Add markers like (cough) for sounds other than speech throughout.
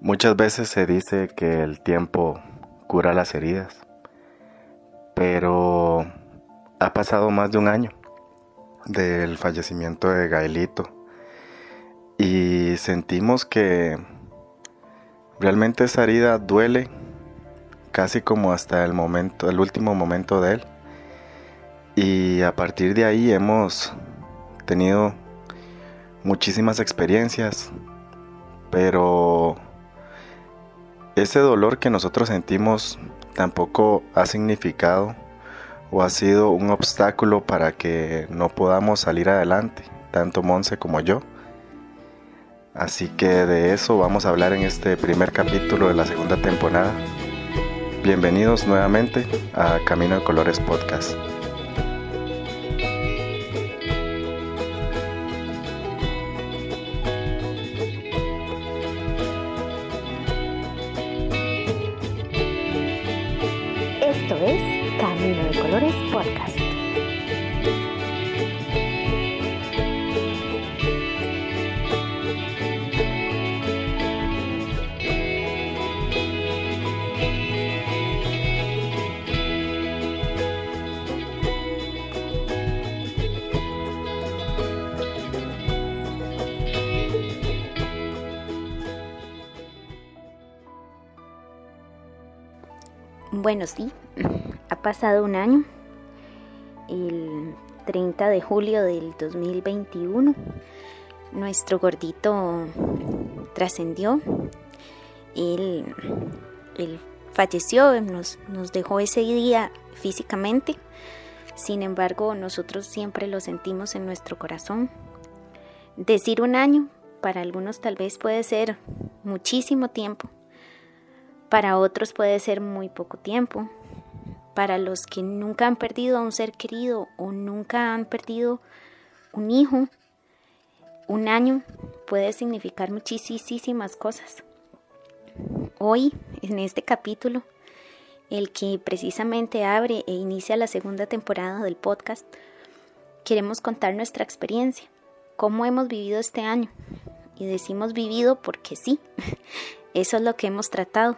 Muchas veces se dice que el tiempo cura las heridas, pero ha pasado más de un año del fallecimiento de Gaelito y sentimos que realmente esa herida duele casi como hasta el momento, el último momento de él. Y a partir de ahí hemos tenido muchísimas experiencias, pero ese dolor que nosotros sentimos tampoco ha significado o ha sido un obstáculo para que no podamos salir adelante, tanto Monse como yo. Así que de eso vamos a hablar en este primer capítulo de la segunda temporada. Bienvenidos nuevamente a Camino de Colores Podcast. Bueno, sí, ha pasado un año, el 30 de julio del 2021, nuestro gordito trascendió, él, falleció, nos, nos dejó ese día físicamente, sin embargo nosotros siempre lo sentimos en nuestro corazón. Decir un año, para algunos tal vez puede ser muchísimo tiempo, para otros puede ser muy poco tiempo. Para los que nunca han perdido a un ser querido o nunca han perdido un hijo, un año puede significar muchísimas cosas. Hoy, en este capítulo, el que precisamente abre e inicia la segunda temporada del podcast, queremos contar nuestra experiencia, cómo hemos vivido este año. Y decimos vivido porque sí, (laughs) eso es lo que hemos tratado,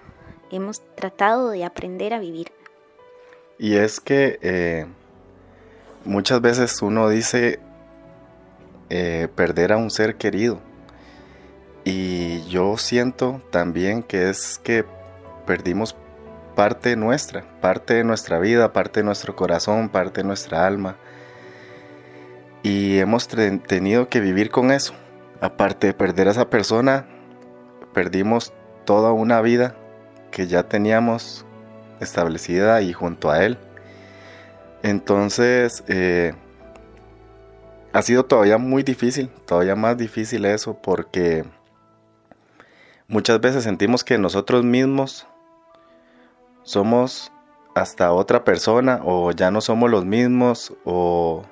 hemos tratado de aprender a vivir. Y es que eh, muchas veces uno dice eh, perder a un ser querido. Y yo siento también que es que perdimos parte nuestra, parte de nuestra vida, parte de nuestro corazón, parte de nuestra alma. Y hemos tenido que vivir con eso. Aparte de perder a esa persona, perdimos toda una vida que ya teníamos establecida y junto a él. Entonces, eh, ha sido todavía muy difícil, todavía más difícil eso, porque muchas veces sentimos que nosotros mismos somos hasta otra persona o ya no somos los mismos o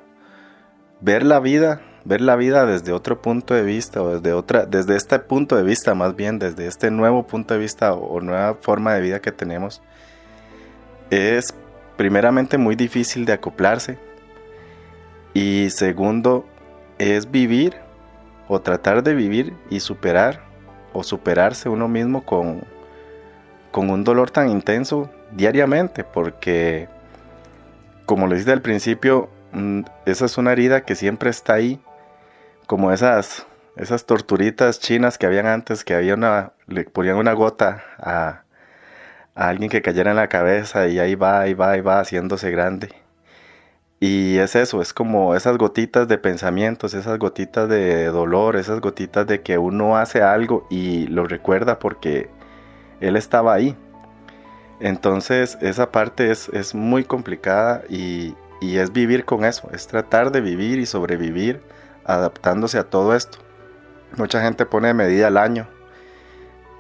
ver la vida ver la vida desde otro punto de vista o desde otra, desde este punto de vista más bien, desde este nuevo punto de vista o, nueva forma de vida que tenemos, es primeramente muy difícil de acoplarse. Y segundo es vivir o tratar de vivir y superar o superarse uno mismo con, con un dolor tan intenso diariamente porque como lo dije al principio mm, esa es una herida que siempre está ahí como esas, esas torturitas chinas que habían antes, que había una, le ponían una gota a, a alguien que cayera en la cabeza y ahí va, ahí va, ahí va haciéndose grande. Y es eso, es como esas gotitas de pensamientos, esas gotitas de dolor, esas gotitas de que uno hace algo y lo recuerda porque él estaba ahí. Entonces esa parte es, es muy complicada y, y, es vivir con eso, es tratar de vivir y sobrevivir adaptándose a todo esto. Mucha gente pone medida al año.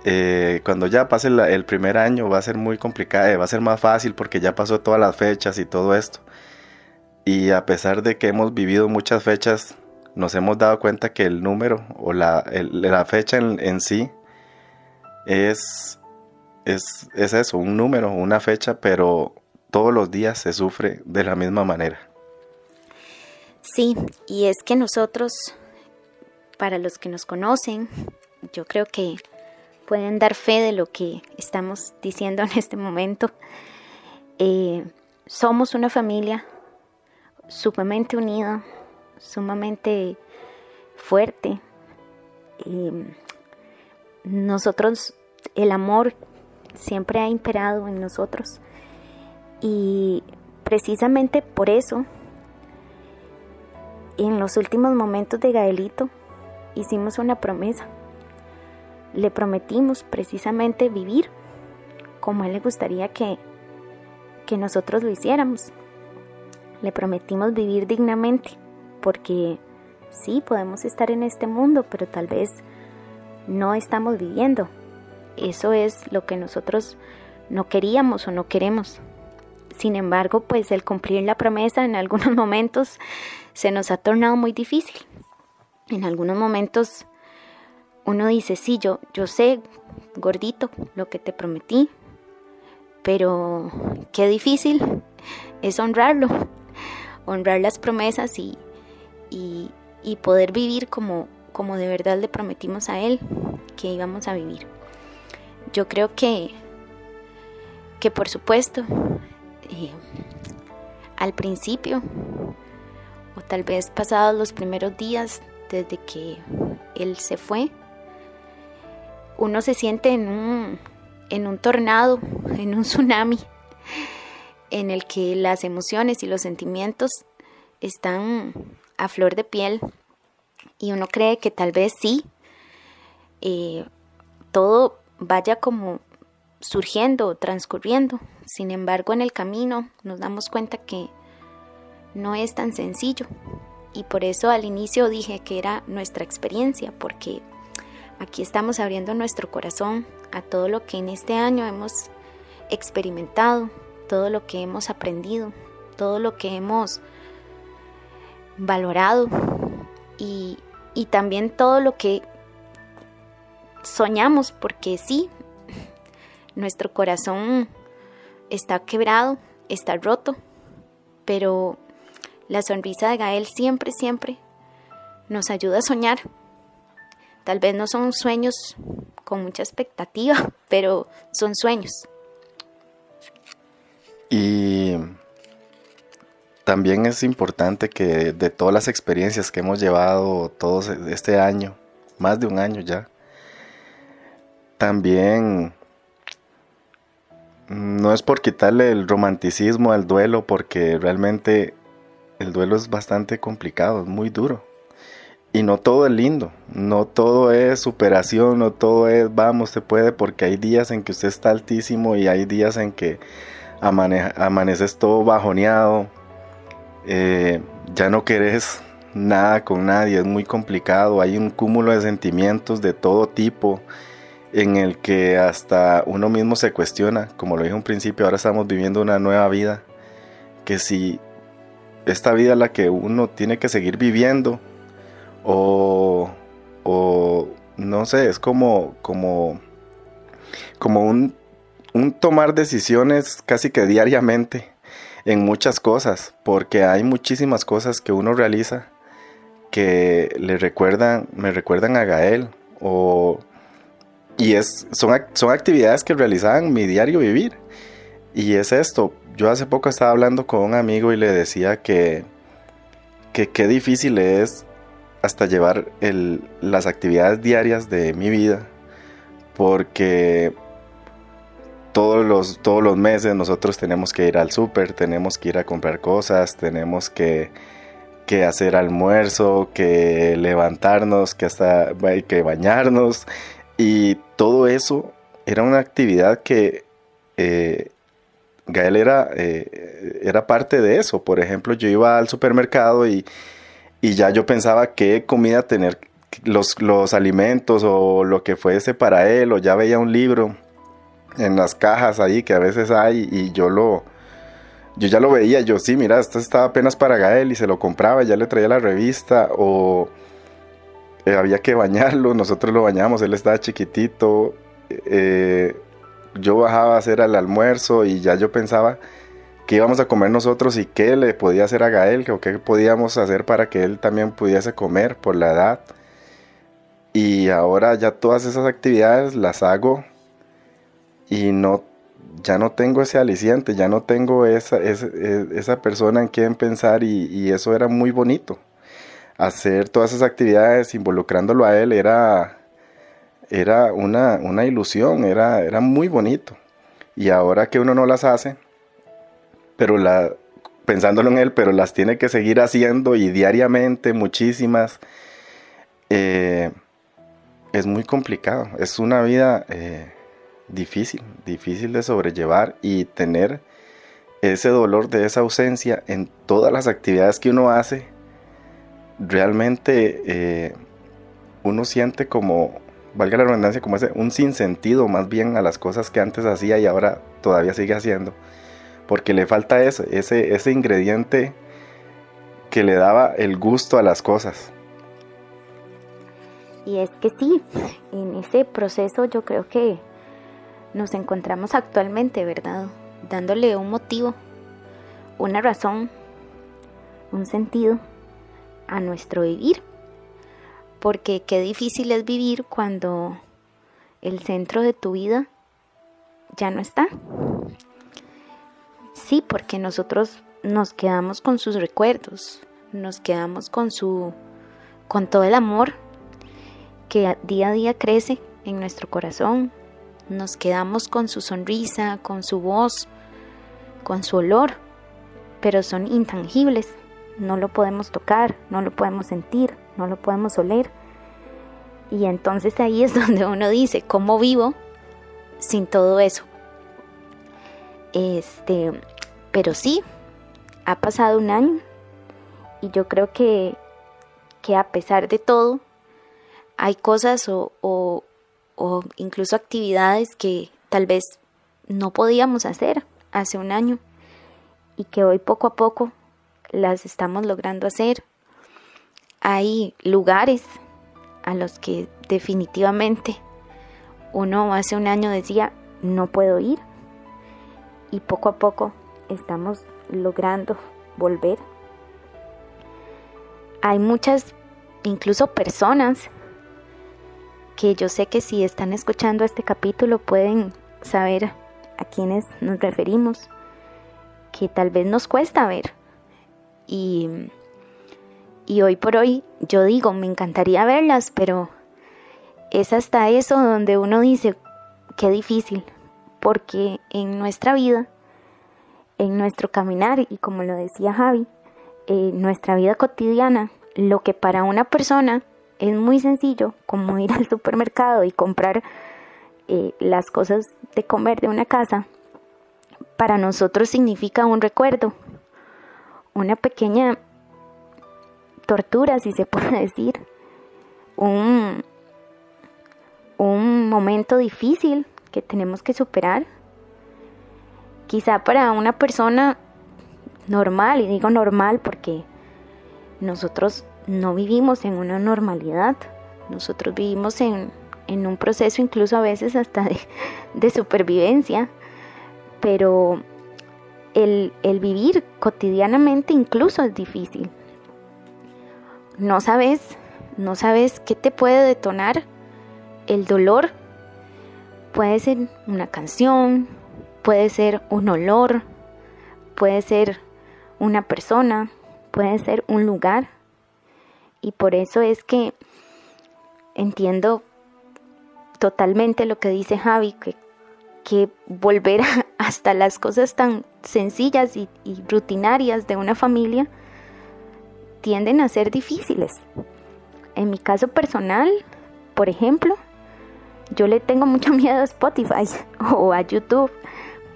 Eh, cuando ya pase el primer año va a ser muy complicado, eh, va a ser más fácil porque ya pasó todas las fechas y todo esto. Y a pesar de que hemos vivido muchas fechas, nos hemos dado cuenta que el número o la, la fecha en, sí es, es, es eso, un número, una fecha, pero todos los días se sufre de la misma manera. Sí, y es que nosotros, para los que nos conocen, yo creo que pueden dar fe de lo que estamos diciendo (laughs) en este momento. Eh, somos una familia sumamente unida, sumamente fuerte. Eh, nosotros, el amor siempre ha imperado en nosotros y precisamente por eso, en los últimos momentos de Gaelito, hicimos una promesa. Le prometimos precisamente vivir como a él le gustaría que, que nosotros lo hiciéramos. Le prometimos vivir dignamente, porque sí, podemos estar en este mundo, pero tal vez no estamos viviendo. Eso es lo que nosotros no queríamos o no queremos. Sin embargo, pues el cumplir la promesa en algunos (laughs) momentos se nos ha tornado muy difícil. En algunos momentos uno dice, sí, yo, yo sé, gordito, lo que te prometí, pero qué difícil es honrarlo, honrar las promesas y, y, poder vivir como, como de verdad le prometimos a Él que íbamos a vivir. Yo creo que, que por supuesto, al principio, o tal vez pasados los primeros días desde que Él se fue, uno se siente en un, en un tornado, (laughs) en un tsunami, en el que las emociones y los sentimientos están a flor de piel y uno cree que tal vez sí, eh, todo vaya como surgiendo, transcurriendo. Sin embargo, en el camino nos damos cuenta que no es tan sencillo. Y por eso al inicio dije que era nuestra experiencia, porque aquí estamos abriendo nuestro corazón a todo lo que en este año hemos experimentado, todo lo que hemos aprendido, todo lo que hemos valorado y, y también todo lo que soñamos, porque sí, nuestro corazón está quebrado, está roto, pero la sonrisa de Gael siempre, siempre nos ayuda a soñar. Tal vez no son sueños con mucha expectativa, (laughs) pero son sueños. Y también es importante que de todas las experiencias que hemos llevado todos este año, más de un año ya, también no es por quitarle el romanticismo al duelo, porque realmente el duelo es bastante complicado, es muy duro. Y no todo es lindo, no todo es superación, no todo es vamos, se puede, porque hay días en que usted está altísimo y hay días en que amaneces todo bajoneado, eh, ya no querés nada con nadie, es muy complicado, hay un cúmulo de sentimientos de todo tipo en el que hasta uno mismo se cuestiona, como lo dije un principio, ahora estamos viviendo una nueva vida, que si esta vida es la que uno tiene que seguir viviendo, o, o no sé, es como, como, como un, un tomar decisiones casi que diariamente en muchas cosas, porque hay muchísimas cosas que uno realiza que le recuerdan, me recuerdan a Gael, o, y es, son, son actividades que realizaban mi diario vivir. Y es esto, yo hace poco estaba hablando con un amigo y le decía que, que qué difícil es hasta llevar el, las actividades diarias de mi vida, porque todos los, todos los meses nosotros tenemos que ir al súper, tenemos que ir a comprar cosas, tenemos que, que hacer almuerzo, que levantarnos, que hasta que bañarnos y todo eso era una actividad que eh, Gael era, eh, era parte de eso. Por ejemplo, yo iba al supermercado y, y ya yo pensaba qué comida tener, los, los alimentos o lo que fuese para él, o ya veía un libro en las cajas ahí que a veces hay y yo lo yo ya lo veía, yo sí, mira, esto estaba apenas para Gael y se lo compraba, ya le traía la revista o eh, había que bañarlo, nosotros lo bañamos, él estaba chiquitito, eh, yo bajaba a hacer el almuerzo y ya yo pensaba qué íbamos a comer nosotros y qué le podía hacer a Gael o qué podíamos hacer para que él también pudiese comer por la edad. Y ahora ya todas esas actividades las hago y no ya no tengo ese aliciente, ya no tengo esa, esa, persona en quien pensar y, eso era muy bonito. Hacer todas esas actividades involucrándolo a él era, era una, una ilusión, era, era muy bonito. Y ahora que uno no las hace, pero la, pensándolo en él, pero las tiene que seguir haciendo y diariamente, muchísimas, eh, es muy complicado. Es una vida... Eh, difícil, difícil de sobrellevar y tener ese dolor de esa ausencia en todas las actividades que uno hace, realmente eh, uno siente como, valga la redundancia, como ese, un sinsentido más bien a las cosas que antes hacía y ahora todavía sigue haciendo, porque le falta eso, ese, ese ingrediente que le daba el gusto a las cosas. Y es que sí, en ese proceso yo creo que nos encontramos actualmente, ¿verdad? Dándole un motivo, una razón, un sentido a nuestro vivir. Porque qué difícil es vivir cuando el centro de tu vida ya no está. Sí, porque nosotros nos quedamos con sus recuerdos, nos quedamos con su con todo el amor que día a día crece en nuestro corazón, nos quedamos con su sonrisa, con su voz, con su olor, pero son intangibles. No lo podemos tocar, no lo podemos sentir, no lo podemos oler. Y entonces ahí es (laughs) donde uno dice, ¿cómo vivo sin todo eso? Este, pero sí, ha pasado un año y yo creo que, que a pesar de todo, hay cosas o, o incluso actividades que tal vez no podíamos hacer hace un año y que hoy poco a poco las estamos logrando hacer. Hay lugares a los que definitivamente uno hace un año decía no puedo ir y poco a poco estamos logrando volver. Hay muchas, incluso personas que yo sé que si están escuchando este capítulo pueden saber a quiénes nos referimos, que tal vez nos cuesta ver. Y, y hoy por hoy yo digo, me encantaría verlas, pero es hasta eso donde uno dice, qué difícil, porque en nuestra vida, en nuestro caminar, y como lo decía Javi, en nuestra vida cotidiana, lo que para una persona es muy sencillo, como ir al supermercado y comprar eh, las cosas de comer de una casa, para nosotros significa un recuerdo, una pequeña tortura, si se puede (laughs) decir, un, un momento difícil que tenemos que superar. Quizá para una persona normal, y digo normal porque nosotros no vivimos en una normalidad, nosotros vivimos en, un proceso incluso a veces hasta de, (laughs) supervivencia, pero el, vivir cotidianamente incluso es difícil. No sabes, no sabes qué te puede detonar el dolor. Puede ser una canción, puede ser un olor, puede ser una persona, puede ser un lugar. Y por eso es que entiendo totalmente lo que dice Javi, que, que volver (laughs) hasta las cosas tan sencillas y, y rutinarias de una familia tienden a ser difíciles. En mi caso personal, por ejemplo, yo le tengo mucho (laughs) miedo a Spotify (laughs) o a YouTube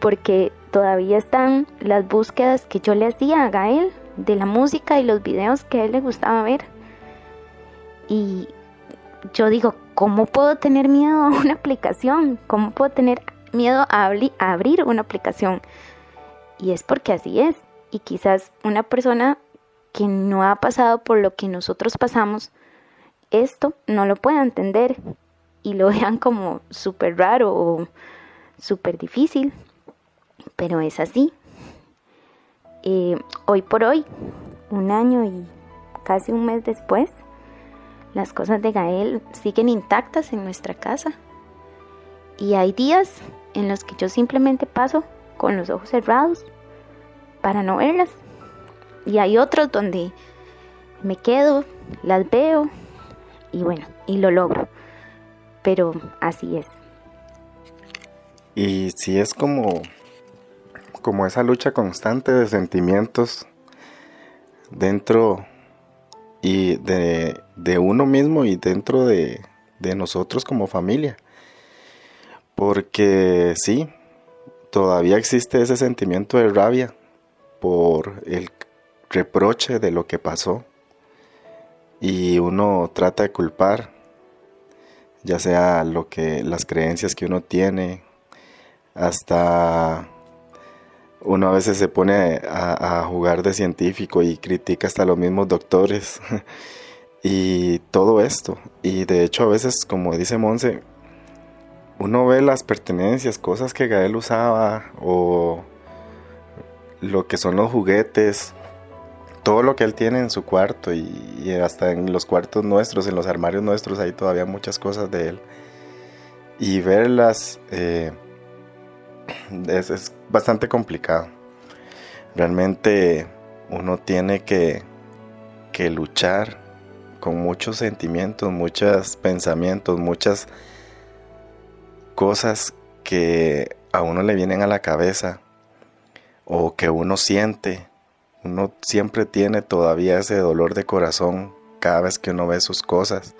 porque todavía están las búsquedas que yo le hacía a Gael de la música y los videos que a él le gustaba ver. Y yo digo, ¿cómo puedo tener miedo a una aplicación? ¿Cómo puedo tener miedo a, abrir una aplicación? Y es porque así es. Y quizás una persona que no ha pasado por lo que nosotros pasamos, esto no lo pueda entender y lo (laughs) vean como súper raro o súper difícil. Pero es así. Eh, hoy por hoy, un año y casi un mes después, las cosas de Gael siguen intactas en nuestra casa. Y hay días en los que yo simplemente paso con los ojos cerrados para no verlas. Y hay otros donde me quedo, las veo y bueno, y lo logro. Pero así es. Y si es como como esa lucha constante de sentimientos dentro y de, uno mismo y dentro de, de nosotros como familia. Porque sí, todavía existe ese sentimiento de rabia por el reproche de lo que pasó y uno trata de culpar ya sea lo que las creencias que uno tiene hasta uno a veces se pone a, jugar de científico y critica hasta los mismos doctores (laughs) y todo esto. Y de hecho a veces, como dice Monse, uno ve las pertenencias, cosas que Gael usaba o lo que son los juguetes, todo lo que él tiene en su cuarto y, hasta en los cuartos nuestros, en los armarios nuestros, hay todavía muchas cosas de él. Y verlas... Eh, es, bastante complicado. Realmente uno tiene que, que luchar con muchos sentimientos, muchos pensamientos, muchas cosas que a uno le vienen a la cabeza o que uno siente. Uno siempre tiene todavía ese dolor de corazón cada vez que uno ve sus cosas.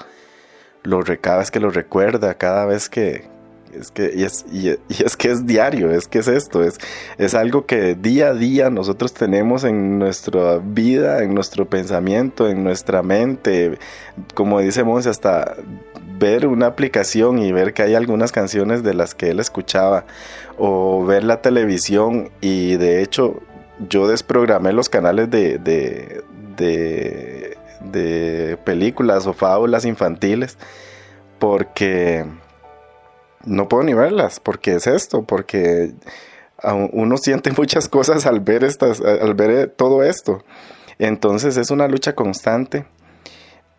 Lo, cada vez que lo recuerda, cada vez que, es que, y, es, y, es que es diario, es que es esto, es, es algo que día a día nosotros tenemos en nuestra vida, en nuestro pensamiento, en nuestra mente. Como dice Monse, hasta ver una aplicación y ver que hay algunas canciones de las que él escuchaba, o ver la televisión, y de hecho yo desprogramé los canales de, de, de, películas o fábulas infantiles, porque no puedo ni verlas, porque es esto, porque uno siente (laughs) muchas cosas al ver estas, al ver todo esto. Entonces es una lucha constante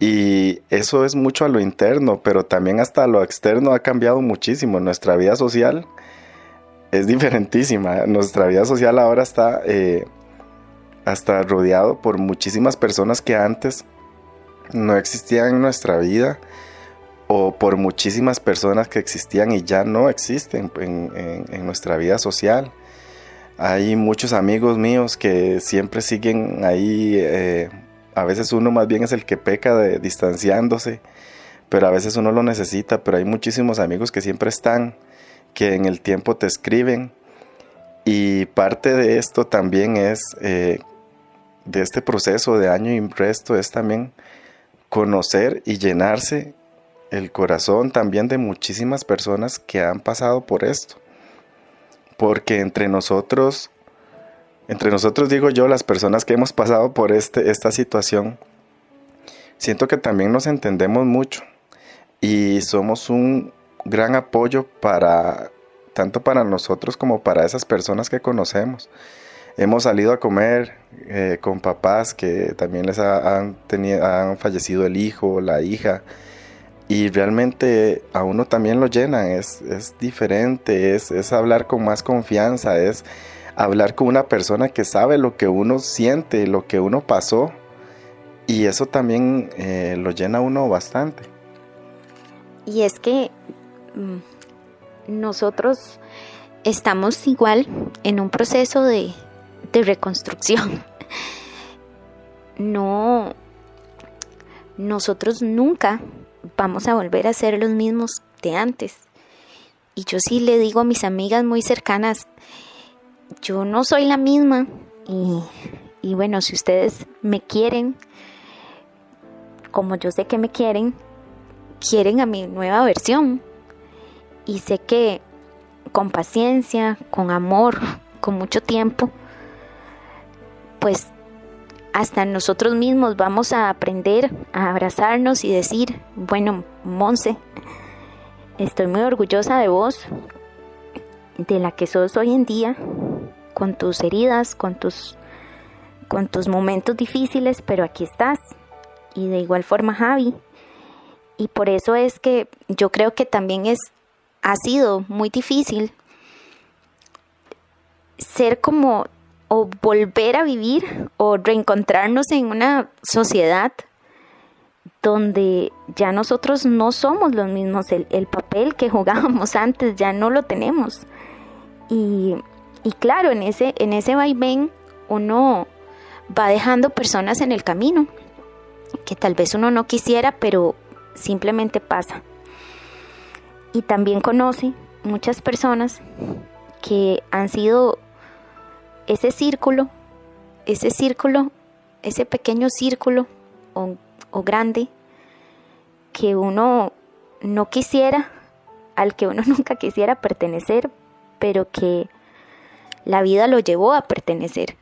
y eso es mucho a lo interno, pero también hasta lo externo ha cambiado muchísimo. Nuestra vida social es diferentísima. Nuestra vida social ahora está eh, hasta rodeado por muchísimas personas que antes no existían en nuestra vida o por muchísimas personas que existían y ya no existen en, nuestra vida social. Hay muchos amigos míos que siempre siguen ahí, eh, a veces uno más bien es el que peca de distanciándose, pero a veces uno lo necesita, pero hay muchísimos amigos que siempre están, que en el tiempo te escriben y parte de esto también es, eh, de este proceso de año y resto, es también conocer y llenarse el corazón también de muchísimas personas que han pasado por esto. Porque entre nosotros, entre nosotros digo yo, las personas que hemos pasado por este, esta situación, siento que también nos entendemos mucho y somos un gran apoyo para tanto para nosotros como para esas personas que conocemos. Hemos salido a comer eh, con papás que también les han, tenido, han fallecido el hijo, la hija, y realmente a uno también lo llenan, es, es diferente, es, es, hablar con más confianza, es hablar con una persona que sabe lo que uno siente, lo que uno pasó y eso también eh, lo llena uno bastante. Y es que mm, nosotros estamos igual en un proceso de, de reconstrucción. No, nosotros nunca vamos a volver a ser los mismos de antes. Y yo sí le digo a mis amigas muy cercanas, yo no soy la misma. Y, bueno, si ustedes me quieren, como yo sé que me quieren, quieren a mi nueva versión. Y sé que con paciencia, con amor, con mucho tiempo, pues hasta nosotros mismos vamos a aprender a abrazarnos y decir, bueno, Monse, estoy muy orgullosa de vos, de la que sos hoy en día, con tus heridas, con tus, con tus momentos difíciles, pero aquí estás. Y de igual forma, Javi, Y por eso es que yo creo que también es, ha sido muy difícil ser como o volver a vivir o reencontrarnos en una sociedad donde ya nosotros no somos los mismos, el, el papel que jugábamos (laughs) antes ya no lo tenemos. Y, y, claro, en ese, en ese vaivén uno va dejando personas en el camino que tal vez uno no quisiera, pero simplemente pasa. Y también conoce muchas personas que han sido ese círculo, ese círculo, ese pequeño círculo o, o grande que uno no quisiera, al que uno (laughs) nunca quisiera pertenecer, pero que la vida lo llevó a pertenecer.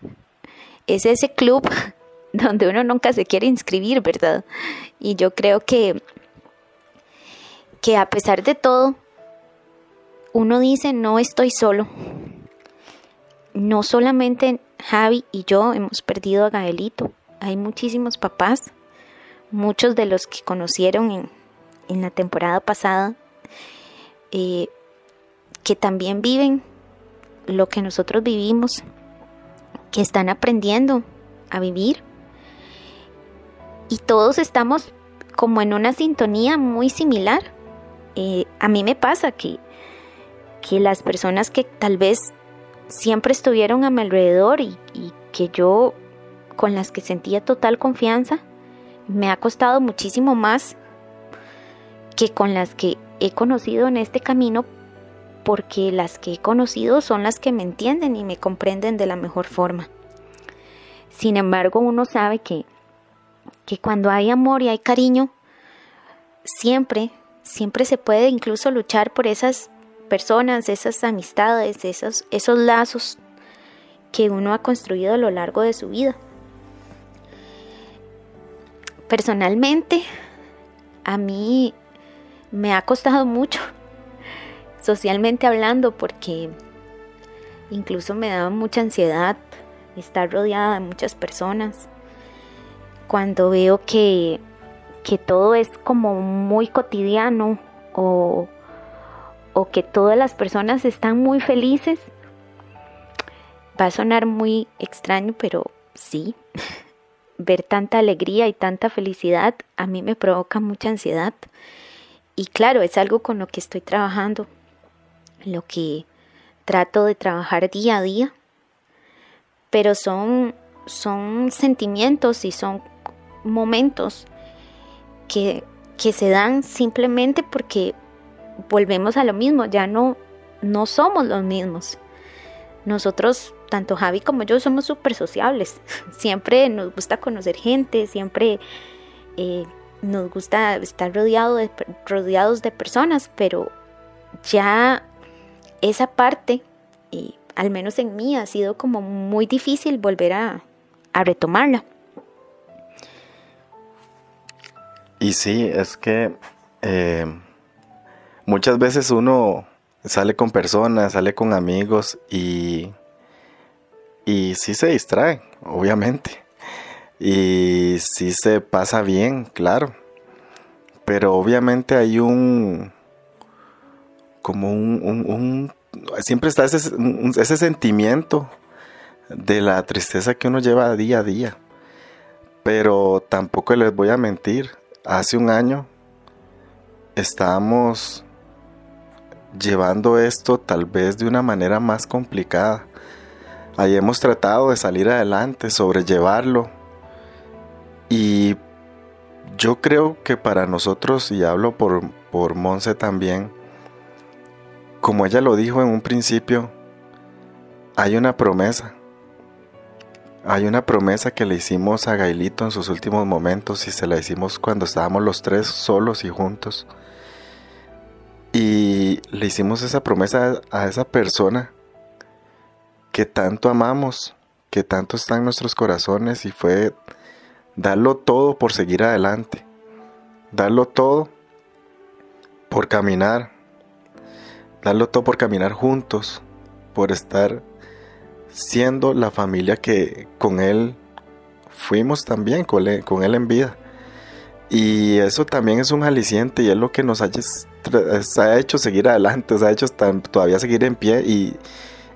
Es ese club (laughs) donde uno nunca se quiere inscribir, ¿verdad? Y yo creo que que a pesar de todo uno dice no estoy solo. No solamente Javi y yo hemos perdido a Gaelito, hay muchísimos papás, muchos de los que conocieron en, en la temporada pasada, eh, que también viven lo que nosotros vivimos, que están aprendiendo a vivir. Y todos estamos como en una sintonía muy similar. Eh, a mí me pasa que, que las personas que tal vez siempre estuvieron a mi alrededor y, y que yo con las que sentía total confianza, me ha costado muchísimo más que con las que he conocido en este camino, porque las que he conocido son las que me entienden y me comprenden de la mejor forma. Sin embargo, uno sabe que, que cuando hay amor y hay cariño, siempre, siempre se puede incluso luchar por esas personas, esas amistades, esos, esos lazos que uno ha construido a lo largo de su vida. Personalmente, a mí me ha costado mucho, socialmente hablando, porque incluso me daba mucha ansiedad estar rodeada de muchas personas. Cuando veo que, que todo es como muy cotidiano o, o que todas las personas están muy felices, va a sonar muy extraño, pero sí, (laughs) ver tanta alegría y tanta felicidad a mí me provoca mucha ansiedad. Y claro, es algo con lo que estoy trabajando, lo que trato de trabajar día a día, pero son, son sentimientos y son momentos que, que se dan simplemente porque volvemos a lo mismo, ya no, no somos los mismos. Nosotros, tanto Javi como yo, somos súper sociables. (laughs) Siempre nos gusta conocer gente, siempre eh, nos gusta estar rodeado de, rodeados de personas, pero ya esa parte, y al menos en mí, ha sido como muy difícil volver a, retomarla. Y sí, es que eh, muchas veces uno sale con personas, sale con amigos y, y sí se distrae, obviamente. Y sí se pasa bien, claro. Pero obviamente hay un... como un... siempre está ese, ese sentimiento de la tristeza que uno lleva día a día. Pero tampoco les voy a mentir. Hace un año estábamos llevando esto tal vez de una manera más complicada. Ahí hemos tratado de salir adelante, sobrellevarlo y yo creo que para nosotros, y hablo por, por Monse también, como ella lo dijo en un principio, hay una promesa. Hay una promesa que le hicimos a Gailito en sus últimos momentos y se la hicimos cuando estábamos los tres solos y juntos. Y le hicimos esa promesa a esa persona que tanto amamos, que tanto está en nuestros corazones y fue darlo todo por seguir adelante, darlo todo por caminar, darlo todo por caminar juntos, por estar siendo la familia que con Él fuimos también, con Él, en vida. Y eso también es un aliciente y es lo que nos ha, ha hecho seguir adelante, nos ha hecho todavía seguir en pie y,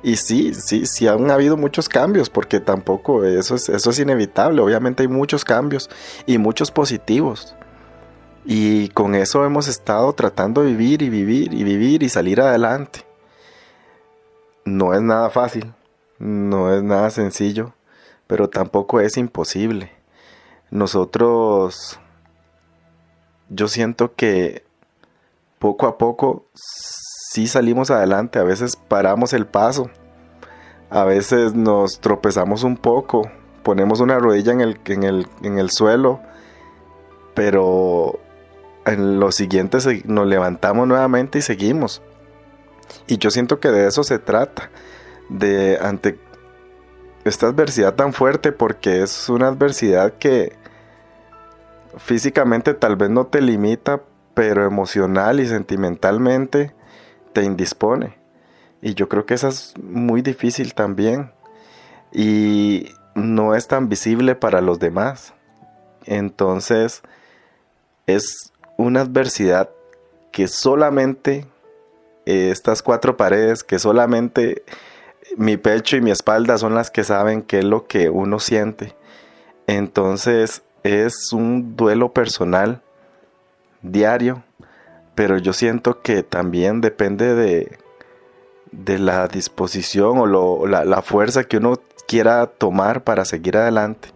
y sí, sí, sí han habido muchos cambios, porque tampoco eso es, eso es inevitable. Obviamente hay muchos cambios y muchos positivos. Y con eso hemos estado tratando de vivir y vivir y vivir y salir adelante. No es nada fácil, no es nada sencillo, pero tampoco es imposible. Nosotros, yo siento que poco a poco sí salimos adelante, a veces paramos el paso, a veces nos tropezamos un poco, ponemos una rodilla en el, en el, en el suelo, pero en los siguientes nos levantamos nuevamente y seguimos. Y yo siento que de eso se trata, de ante esta adversidad tan fuerte, porque es una adversidad que físicamente tal vez no te limita, pero emocional y sentimentalmente te indispone. Y yo creo que esa es muy difícil también. Y no es tan visible para los demás. Entonces es una adversidad que solamente eh, estas cuatro paredes, que solamente mi pecho y mi espalda son las que saben qué es lo que uno siente. Entonces es un duelo personal diario pero yo siento que también depende de, de la disposición o la, fuerza que uno quiera tomar para seguir adelante.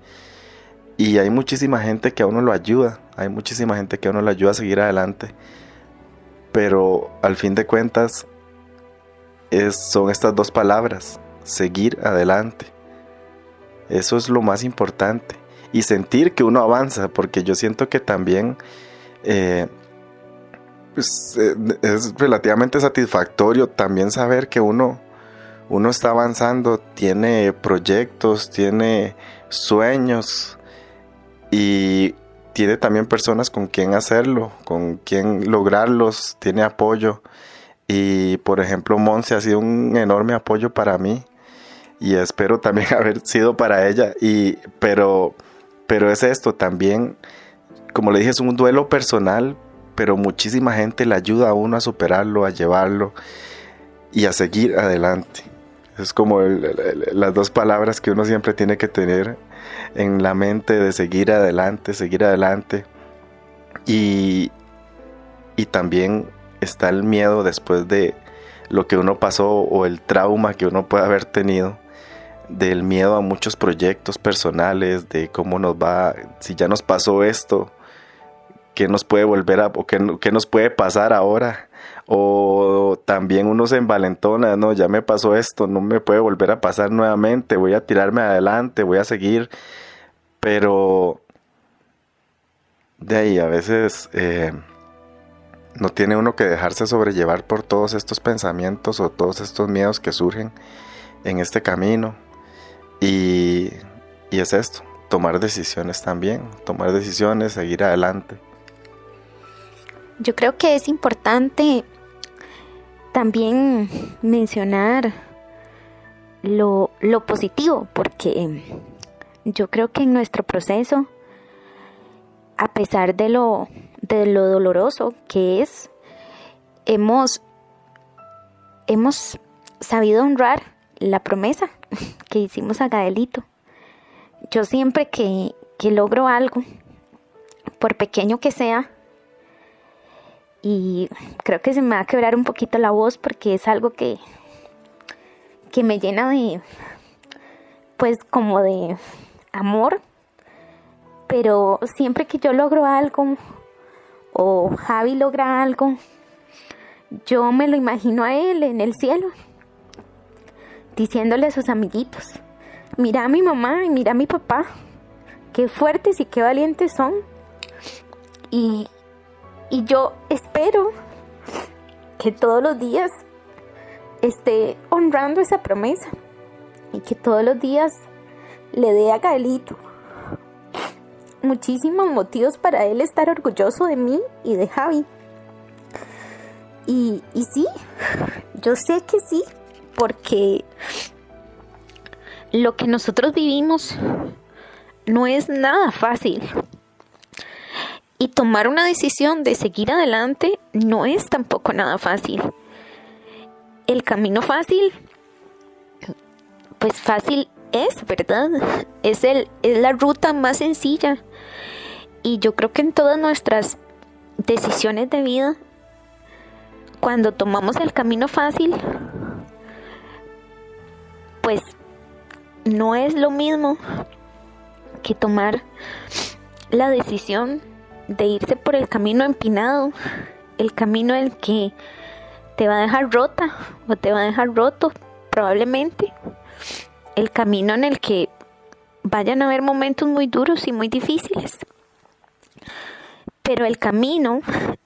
Y hay muchísima gente que a uno lo ayuda, hay muchísima gente que a uno lo ayuda a seguir adelante. Pero al fin de cuentas son estas dos palabras, seguir adelante. Eso es lo más importante. Y sentir que uno avanza, porque yo siento que también eh, pues, eh, es relativamente satisfactorio también saber que uno, uno está avanzando, tiene proyectos, tiene sueños y tiene también personas con quien hacerlo, con quien lograrlos, tiene apoyo. Y por ejemplo, Monse ha sido un enorme apoyo para mí y espero también (laughs) haber sido para ella. Y, pero, pero es esto también, como le dije, es un duelo personal, pero muchísima gente le ayuda a uno a superarlo, a llevarlo y a seguir adelante. Es como las dos palabras que uno siempre tiene que tener en la mente de seguir adelante, seguir adelante. Y, y también está el miedo después de lo que uno pasó o el trauma que uno puede haber tenido del miedo a muchos proyectos personales, de cómo nos va, si ya nos pasó esto, qué nos puede volver a, o qué, nos puede pasar ahora. O también uno se envalentona, no, ya me pasó esto, no me puede volver a pasar nuevamente, voy a tirarme adelante, voy a seguir. Pero de ahí a veces eh, no tiene uno que dejarse sobrellevar por todos estos pensamientos o todos estos miedos que surgen en este camino. Y, y es esto, tomar decisiones también, tomar decisiones, seguir adelante. Yo creo que es importante también mencionar lo, positivo, porque yo creo que en nuestro proceso, a pesar de lo, de lo doloroso que es, hemos, hemos sabido honrar la promesa (laughs) que hicimos a Gaelito. Yo siempre que, que logro algo, por pequeño que sea, y creo que se me va a quebrar un poquito la voz porque es algo que, que me llena de, pues como de amor, pero siempre que yo logro algo o Javi logra algo, yo me lo imagino a él en el cielo, diciéndole a sus amiguitos, mira a mi mamá y mira a mi papá, qué fuertes y qué valientes son. Y, y yo espero que todos los días esté honrando esa promesa y que todos los días le dé a Gaelito muchísimos motivos para él estar orgulloso de mí y de Javi. Y, y sí, yo sé que sí, porque lo que nosotros vivimos no es nada fácil. Y tomar una decisión de seguir adelante no es tampoco nada fácil. El camino fácil, pues fácil es, ¿verdad? Es, el, es la ruta más sencilla. Y yo creo que en todas nuestras decisiones de vida, cuando tomamos el camino fácil, pues no es lo mismo que tomar la decisión de irse por el camino empinado, el camino el que te va a dejar rota o te va a dejar roto probablemente, el camino en el que vayan a haber momentos muy duros y muy difíciles, pero el camino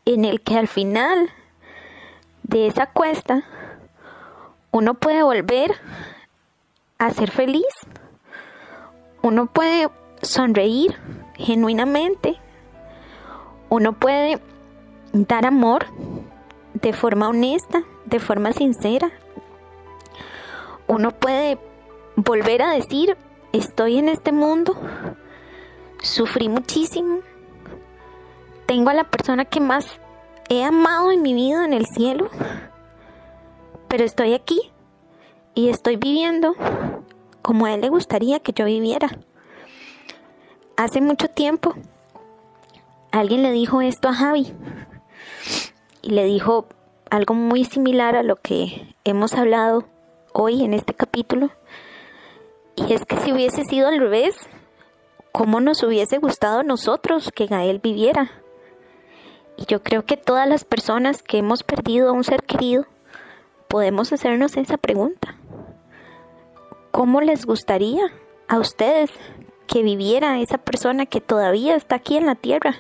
en el que al final de esa cuesta uno puede volver a ser feliz, uno puede sonreír genuinamente uno puede dar amor de forma honesta, de forma sincera. Uno puede volver a decir, estoy en este mundo, sufrí muchísimo, tengo a la persona que más he amado en mi vida en el cielo, pero estoy aquí y estoy viviendo como a él le gustaría que yo viviera. Hace mucho tiempo alguien le dijo esto a Javi y le dijo algo muy similar a lo que hemos hablado hoy en este capítulo. Y es que si hubiese sido al revés, ¿cómo nos hubiese gustado a nosotros que Gael viviera? Y yo creo que todas las personas que hemos perdido a un ser querido podemos hacernos esa pregunta. ¿Cómo les gustaría a ustedes que viviera esa persona que todavía está aquí en la tierra?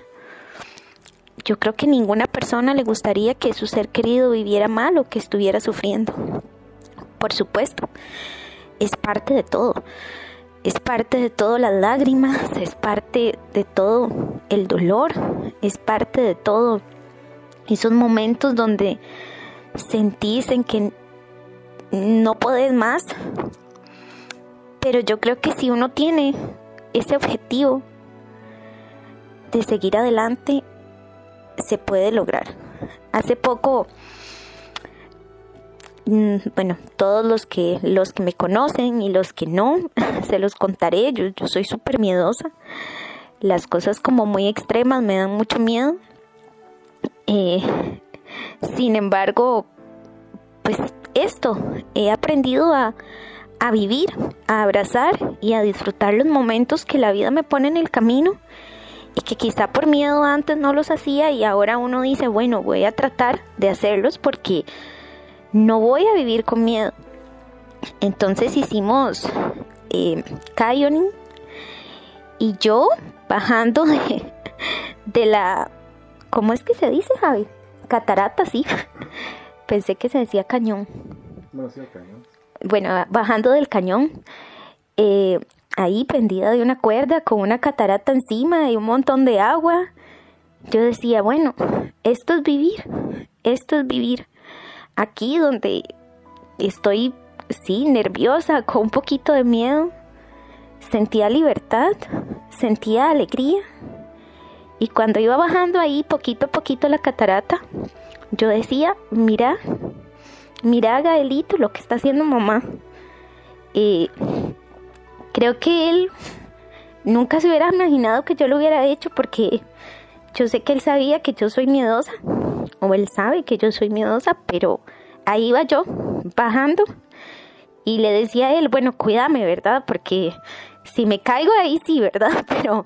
Yo creo que ninguna persona le gustaría que su ser querido viviera mal o que estuviera sufriendo. Por supuesto, es parte de todo. Es parte de todo las lágrimas, es parte de todo el dolor, es parte de todo esos momentos donde sentís en que no podés más. Pero yo creo que si uno tiene ese objetivo de seguir adelante, se puede lograr. Hace poco, mm, bueno, todos los que, los que me conocen y los que no, (laughs) se los contaré. Yo, yo soy súper miedosa. Las cosas como muy extremas me dan mucho miedo. Eh, sin embargo, pues esto, he aprendido a, a vivir, a abrazar y a disfrutar los momentos que la vida me pone en el camino y que quizá por miedo antes no los hacía y ahora uno dice, bueno, voy a tratar de hacerlos porque no voy a vivir con miedo. Entonces hicimos eh, y yo bajando de, de la, ¿cómo es que se dice, Javi? Catarata, sí. Pensé que se decía cañón. Bueno, bajando del cañón, eh, ahí prendida de una cuerda con una catarata encima y un montón de agua. Yo decía, bueno, esto es vivir, esto es vivir. Aquí donde estoy, sí, nerviosa, con un poquito de miedo, sentía libertad, sentía alegría. Y cuando iba bajando ahí poquito a poquito la catarata, yo decía, mira, mira Gaelito lo que está haciendo mamá. Y Creo que él nunca se hubiera imaginado que yo lo hubiera hecho porque yo sé que él sabía que yo soy miedosa, o él sabe que yo soy miedosa, pero ahí iba yo, bajando, y le decía a él, bueno, cuídame, ¿verdad? Porque si me caigo ahí sí, ¿verdad? (laughs) Pero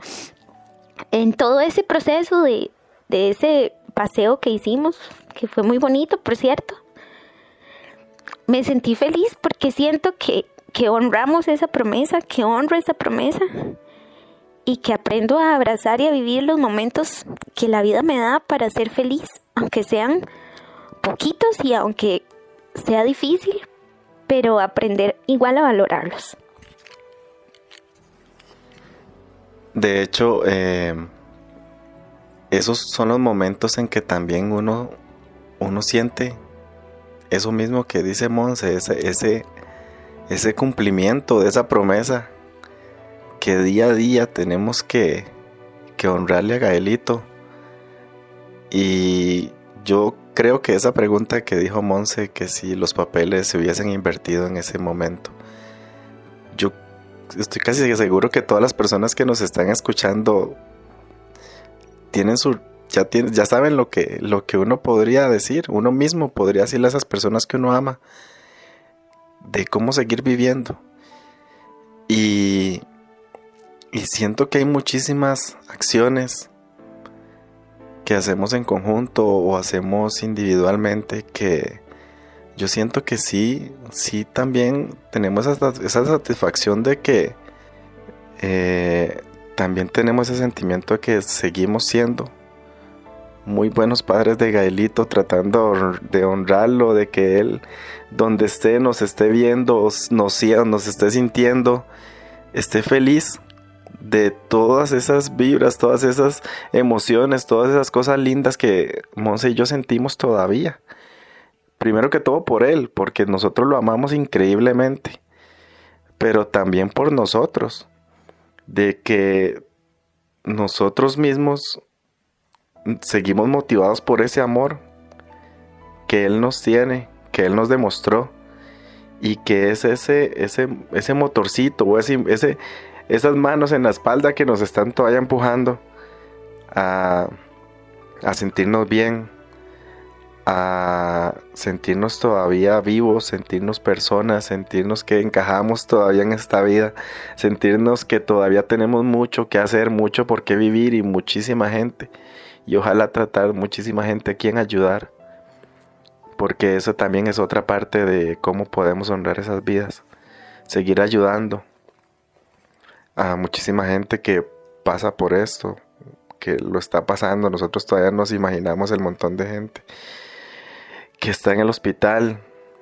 en todo ese proceso de, de ese paseo que hicimos, que fue muy bonito, por cierto, me sentí feliz porque siento que que honramos esa promesa, que honro esa promesa y que aprendo a abrazar y a vivir los momentos que la vida me da para ser feliz, aunque sean poquitos y aunque sea difícil, pero aprender igual a valorarlos. De hecho, eh, esos son los momentos en que también uno, uno siente eso mismo que dice Monse, ese, ese ese cumplimiento de esa promesa que día a día tenemos que, honrarle a Gaelito. Y yo creo que esa pregunta que dijo Monse, que si los papeles se hubiesen invertido en ese momento, yo estoy casi seguro que todas las personas que nos están escuchando tienen su ya ya saben lo que lo que uno podría decir, uno mismo podría decirle a esas personas que uno ama de cómo seguir viviendo. Y y siento que hay muchísimas acciones que hacemos en conjunto o hacemos individualmente que yo siento que sí, sí también tenemos esa, satisfacción de que eh, también tenemos ese sentimiento de que seguimos siendo muy buenos padres de Gaelito, tratando de honrarlo, de que él donde esté nos esté viendo, nos, nos esté sintiendo, esté feliz de todas esas vibras, todas esas emociones, todas esas cosas lindas que Monse y yo sentimos todavía. Primero que todo por él, porque nosotros lo amamos increíblemente, pero también por nosotros, de que nosotros mismos seguimos motivados por ese amor que él nos tiene, que él nos demostró y que es ese ese ese motorcito o ese, ese esas manos en la espalda que nos están todavía empujando a, a sentirnos bien, a sentirnos todavía vivos, sentirnos personas, sentirnos que encajamos todavía en esta vida, sentirnos que todavía tenemos mucho que hacer, mucho por qué vivir y muchísima gente. Y ojalá tratar muchísima gente a quien ayudar, porque eso también es otra parte de cómo podemos honrar esas vidas, seguir ayudando, a muchísima gente que pasa por esto, que lo está pasando. Nosotros todavía nos imaginamos el montón de gente que está en el hospital,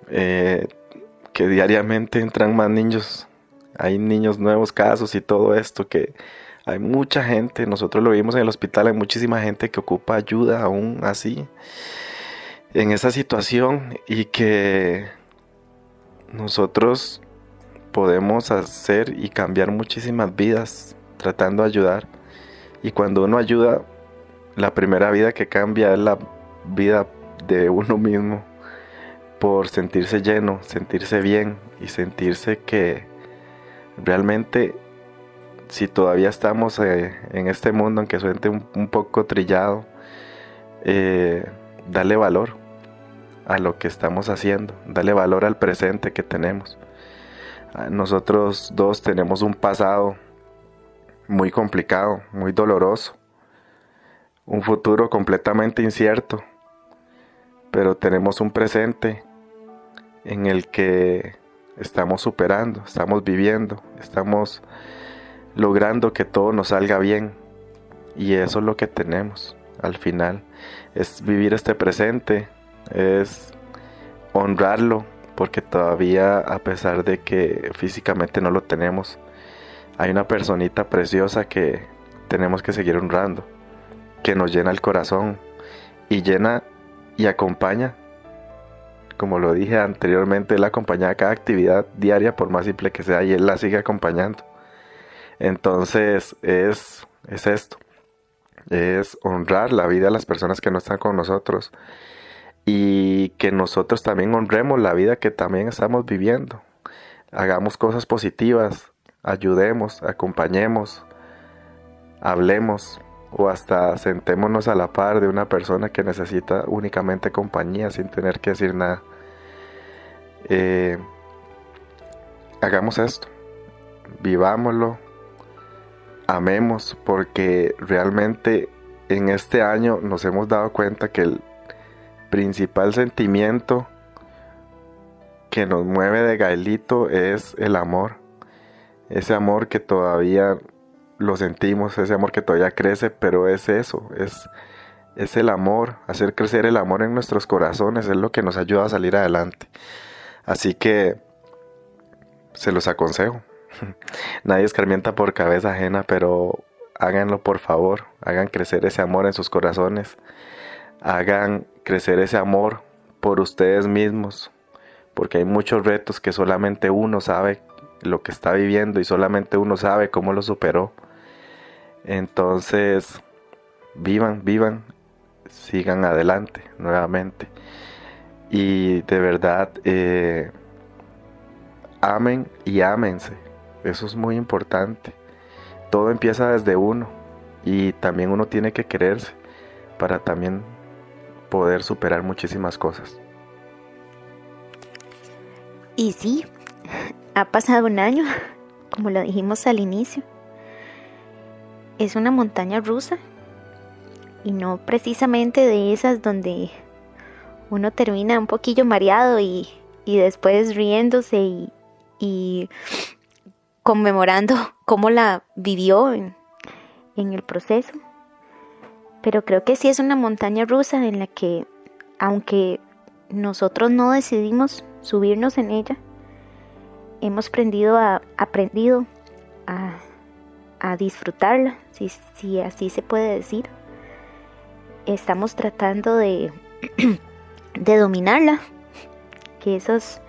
eh, que diariamente entran más niños. Hay niños nuevos casos y todo esto que hay mucha gente, nosotros lo vimos en el hospital, hay muchísima gente que ocupa ayuda aún así en esa situación y que nosotros podemos hacer y cambiar muchísimas vidas tratando de ayudar. Y cuando uno ayuda, la primera vida que cambia es la vida de uno mismo por sentirse lleno, sentirse bien y sentirse que realmente si todavía estamos eh, en este mundo, aunque suene un, poco trillado, eh, dale valor a lo que estamos haciendo, dale valor al presente que tenemos. Nosotros dos tenemos un pasado muy complicado, muy doloroso, un futuro completamente incierto, pero tenemos un presente en el que estamos superando, estamos viviendo, estamos logrando que todo nos salga bien. Y eso es lo que tenemos al final, es vivir este presente, es honrarlo porque todavía a pesar de que físicamente no lo tenemos, hay una personita preciosa que tenemos que seguir honrando, que nos llena el corazón y llena y acompaña. Como lo dije anteriormente, él acompaña cada actividad diaria, por más simple que sea, y él la sigue acompañando. Entonces es, es esto, es honrar la vida de las personas que no están con nosotros y que nosotros también honremos la vida que también estamos viviendo. Hagamos cosas positivas, ayudemos, acompañemos, hablemos o hasta sentémonos a la par de una persona que necesita únicamente compañía sin tener que decir nada. Eh, hagamos esto, vivámoslo, amemos, porque realmente en este año nos hemos dado cuenta que el principal sentimiento que nos mueve de Gaelito es el amor. Ese amor que todavía lo sentimos, ese amor que todavía crece, pero es eso, es, es el amor, hacer crecer el amor en nuestros corazones, es lo que nos ayuda a salir adelante. Así que se los aconsejo. (laughs) Nadie escarmienta por cabeza ajena, pero háganlo por favor, hagan crecer ese amor en sus corazones, hagan crecer ese amor por ustedes mismos, porque hay muchos retos que solamente uno sabe lo que está viviendo y solamente uno sabe cómo lo superó. Entonces, vivan, vivan sigan adelante nuevamente. Y de verdad, eh, amen y ámense. Eso es muy importante. Todo empieza desde uno y también uno tiene que quererse para también poder superar muchísimas cosas. Y sí, ha pasado un año, como lo dijimos al inicio. Es una montaña rusa y no precisamente de esas donde uno termina un poquillo mareado y, después riéndose y, y, conmemorando cómo la vivió en, en el proceso. Pero creo que sí es una montaña rusa en la que, aunque nosotros no decidimos subirnos en ella, hemos aprendido a, aprendido a, disfrutarla, si, si así se puede decir. Estamos tratando de, (clears throat) de dominarla, que esos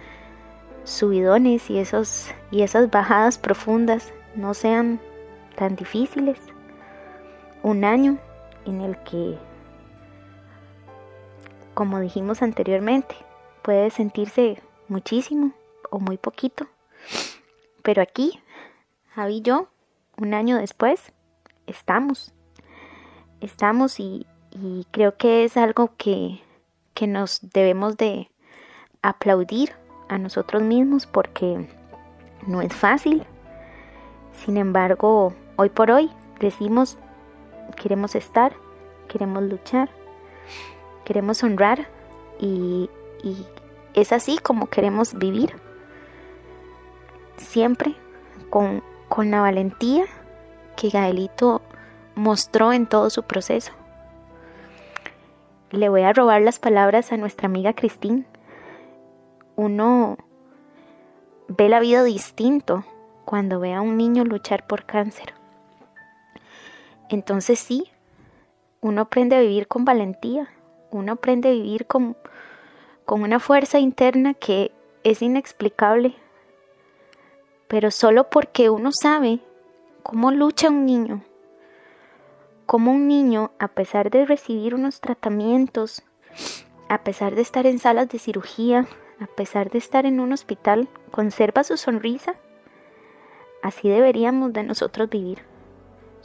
subidones y, esos, y esas bajadas profundas no sean tan difíciles. Un año en el que, como dijimos anteriormente, puede sentirse muchísimo o muy poquito. Pero aquí, Javi y yo, un año después, estamos. Estamos y, creo que es algo que, que nos debemos de aplaudir a nosotros mismos porque no es fácil. Sin embargo, hoy por hoy decimos, queremos estar, queremos luchar, queremos honrar y, es así como queremos vivir. Siempre con, con la valentía que Gaelito mostró en todo su proceso. Le voy a robar las palabras a nuestra amiga Cristín. Uno ve la vida distinto cuando ve a un niño luchar por cáncer. Entonces sí, uno aprende a vivir con valentía, uno aprende a vivir con, con una fuerza interna que es inexplicable, pero solo porque uno sabe cómo lucha un niño, cómo un niño, a pesar de recibir unos tratamientos, a pesar de estar en salas de cirugía, a pesar de estar en un hospital, conserva su sonrisa, así deberíamos de nosotros vivir,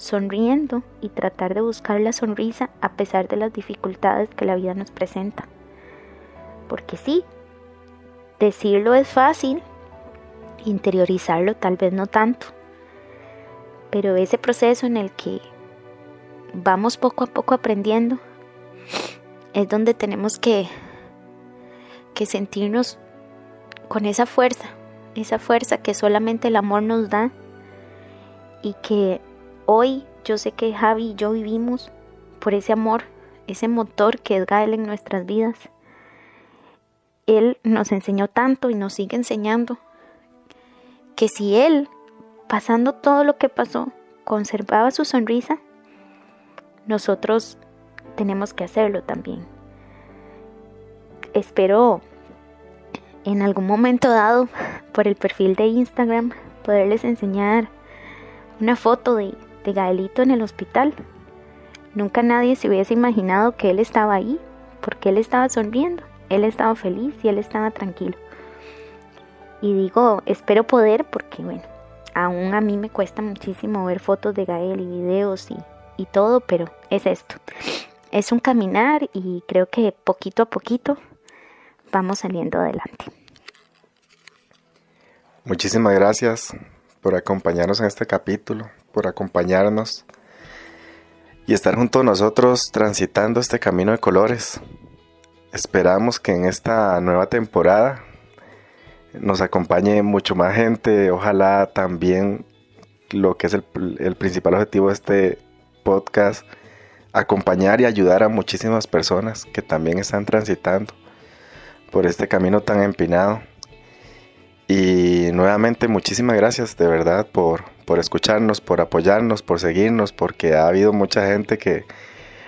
sonriendo y tratar de buscar la sonrisa a pesar de las dificultades que la vida nos presenta. Porque sí, decirlo es fácil, interiorizarlo tal vez no tanto. Pero ese proceso en el que vamos poco a poco aprendiendo es donde tenemos que, que sentirnos con esa fuerza, esa fuerza que solamente el amor nos da y que hoy yo sé que Javi y yo vivimos por ese amor, ese motor que es Gael en nuestras vidas él nos enseñó tanto y nos sigue enseñando que si Él, pasando todo lo que pasó, conservaba su sonrisa, nosotros tenemos que hacerlo también. Espero en algún momento dado por el perfil de Instagram poderles enseñar una foto de, de Gaelito en el hospital. Nunca nadie se hubiese imaginado que él estaba ahí, porque él estaba sonriendo. Él estaba feliz y él estaba tranquilo. Y digo, espero poder porque, bueno, aún a mí me cuesta muchísimo ver fotos de Gael y videos y, y todo, pero es esto. Es un caminar y creo que poquito a poquito vamos saliendo adelante. Muchísimas gracias por acompañarnos en este capítulo, por acompañarnos y estar junto a nosotros transitando este camino de colores. Esperamos que en esta nueva temporada nos acompañe mucho más gente. Ojalá también lo que es el, principal objetivo de este podcast, acompañar y ayudar a muchísimas personas que también están transitando por este camino tan empinado. Y nuevamente muchísimas gracias de verdad por, por escucharnos, por apoyarnos, por seguirnos, porque ha habido mucha gente que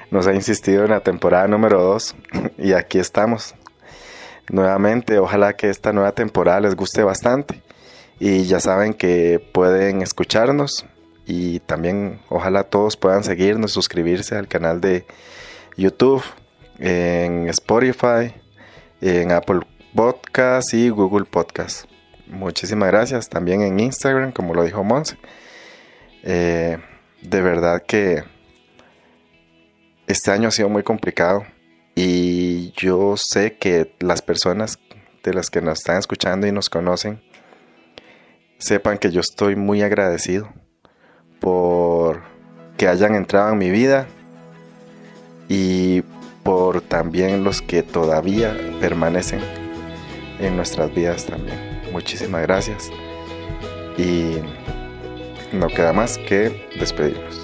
nos ha insistido en la temporada número 2 y aquí estamos. Nuevamente, ojalá que esta nueva temporada les guste bastante y ya saben que pueden escucharnos y también ojalá todos puedan seguirnos, suscribirse al canal de YouTube, en Spotify, en Apple Podcast y Google Podcast. Muchísimas gracias. También en Instagram, como lo dijo Monse. Eh, de verdad que este año ha sido muy complicado y yo sé que las personas de las que nos están escuchando y nos conocen sepan que yo estoy muy agradecido por que hayan entrado en mi vida y por también los que todavía permanecen en nuestras vidas también. Muchísimas gracias y no queda más que despedirnos.